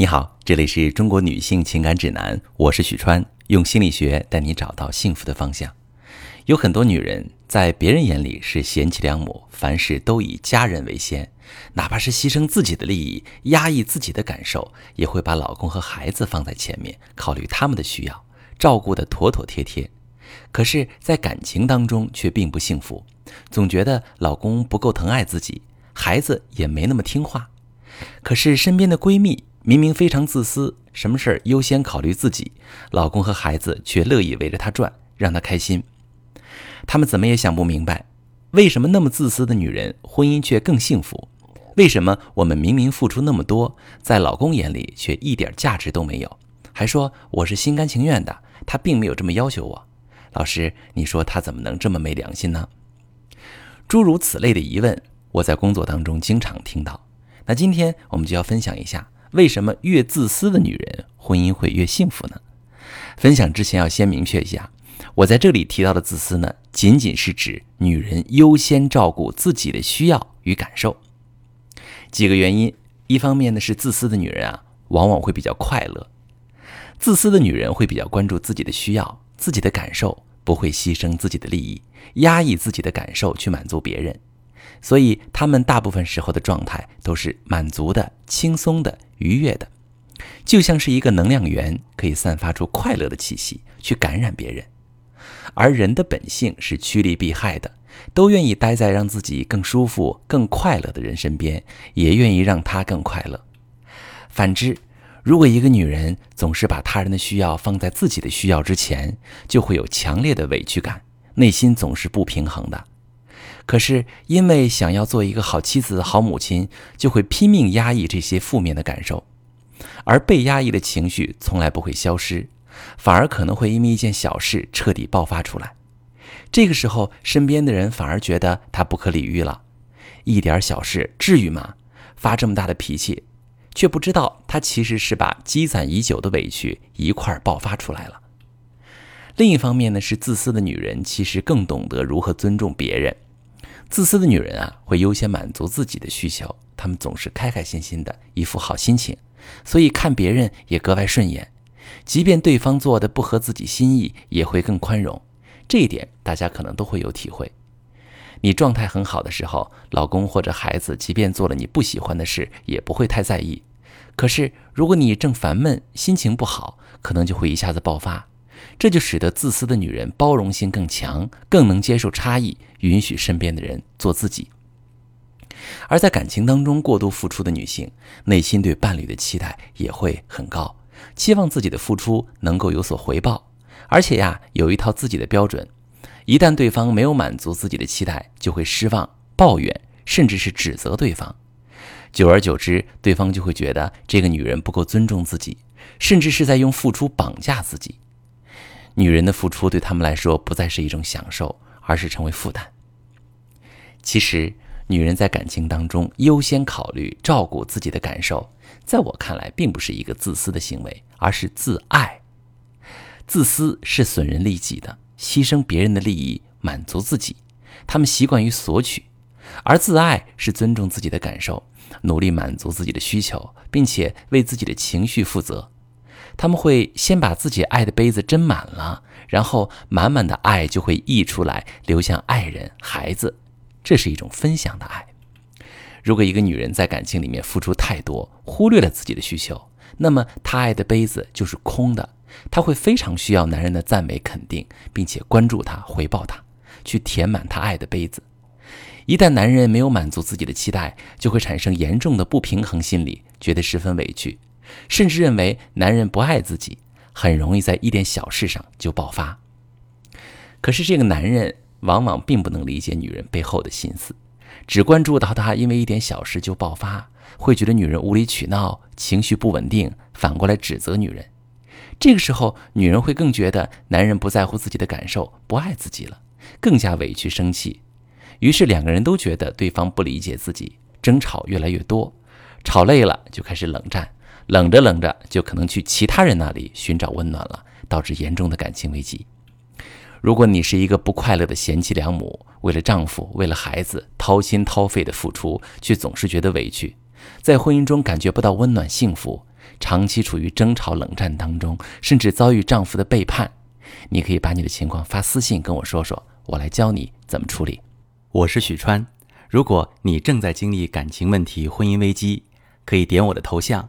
你好，这里是中国女性情感指南，我是许川，用心理学带你找到幸福的方向。有很多女人在别人眼里是贤妻良母，凡事都以家人为先，哪怕是牺牲自己的利益、压抑自己的感受，也会把老公和孩子放在前面，考虑他们的需要，照顾得妥妥帖帖。可是，在感情当中却并不幸福，总觉得老公不够疼爱自己，孩子也没那么听话。可是身边的闺蜜。明明非常自私，什么事儿优先考虑自己，老公和孩子却乐意围着她转，让她开心。他们怎么也想不明白，为什么那么自私的女人婚姻却更幸福？为什么我们明明付出那么多，在老公眼里却一点价值都没有？还说我是心甘情愿的，他并没有这么要求我。老师，你说他怎么能这么没良心呢？诸如此类的疑问，我在工作当中经常听到。那今天我们就要分享一下。为什么越自私的女人婚姻会越幸福呢？分享之前要先明确一下，我在这里提到的自私呢，仅仅是指女人优先照顾自己的需要与感受。几个原因，一方面呢是自私的女人啊，往往会比较快乐。自私的女人会比较关注自己的需要、自己的感受，不会牺牲自己的利益，压抑自己的感受去满足别人。所以，他们大部分时候的状态都是满足的、轻松的、愉悦的，就像是一个能量源，可以散发出快乐的气息，去感染别人。而人的本性是趋利避害的，都愿意待在让自己更舒服、更快乐的人身边，也愿意让他更快乐。反之，如果一个女人总是把他人的需要放在自己的需要之前，就会有强烈的委屈感，内心总是不平衡的。可是，因为想要做一个好妻子、好母亲，就会拼命压抑这些负面的感受，而被压抑的情绪从来不会消失，反而可能会因为一件小事彻底爆发出来。这个时候，身边的人反而觉得他不可理喻了，一点小事至于吗？发这么大的脾气，却不知道他其实是把积攒已久的委屈一块爆发出来了。另一方面呢，是自私的女人其实更懂得如何尊重别人。自私的女人啊，会优先满足自己的需求，她们总是开开心心的，一副好心情，所以看别人也格外顺眼。即便对方做的不合自己心意，也会更宽容。这一点大家可能都会有体会。你状态很好的时候，老公或者孩子即便做了你不喜欢的事，也不会太在意。可是如果你正烦闷，心情不好，可能就会一下子爆发。这就使得自私的女人包容性更强，更能接受差异，允许身边的人做自己。而在感情当中过度付出的女性，内心对伴侣的期待也会很高，期望自己的付出能够有所回报，而且呀，有一套自己的标准。一旦对方没有满足自己的期待，就会失望、抱怨，甚至是指责对方。久而久之，对方就会觉得这个女人不够尊重自己，甚至是在用付出绑架自己。女人的付出对他们来说不再是一种享受，而是成为负担。其实，女人在感情当中优先考虑照顾自己的感受，在我看来，并不是一个自私的行为，而是自爱。自私是损人利己的，牺牲别人的利益满足自己，他们习惯于索取；而自爱是尊重自己的感受，努力满足自己的需求，并且为自己的情绪负责。他们会先把自己爱的杯子斟满了，然后满满的爱就会溢出来，流向爱人、孩子。这是一种分享的爱。如果一个女人在感情里面付出太多，忽略了自己的需求，那么她爱的杯子就是空的。她会非常需要男人的赞美、肯定，并且关注她、回报她，去填满她爱的杯子。一旦男人没有满足自己的期待，就会产生严重的不平衡心理，觉得十分委屈。甚至认为男人不爱自己，很容易在一点小事上就爆发。可是这个男人往往并不能理解女人背后的心思，只关注到他因为一点小事就爆发，会觉得女人无理取闹、情绪不稳定，反过来指责女人。这个时候，女人会更觉得男人不在乎自己的感受，不爱自己了，更加委屈生气。于是两个人都觉得对方不理解自己，争吵越来越多，吵累了就开始冷战。冷着冷着，就可能去其他人那里寻找温暖了，导致严重的感情危机。如果你是一个不快乐的贤妻良母，为了丈夫、为了孩子掏心掏肺的付出，却总是觉得委屈，在婚姻中感觉不到温暖幸福，长期处于争吵冷战当中，甚至遭遇丈夫的背叛，你可以把你的情况发私信跟我说说，我来教你怎么处理。我是许川，如果你正在经历感情问题、婚姻危机，可以点我的头像，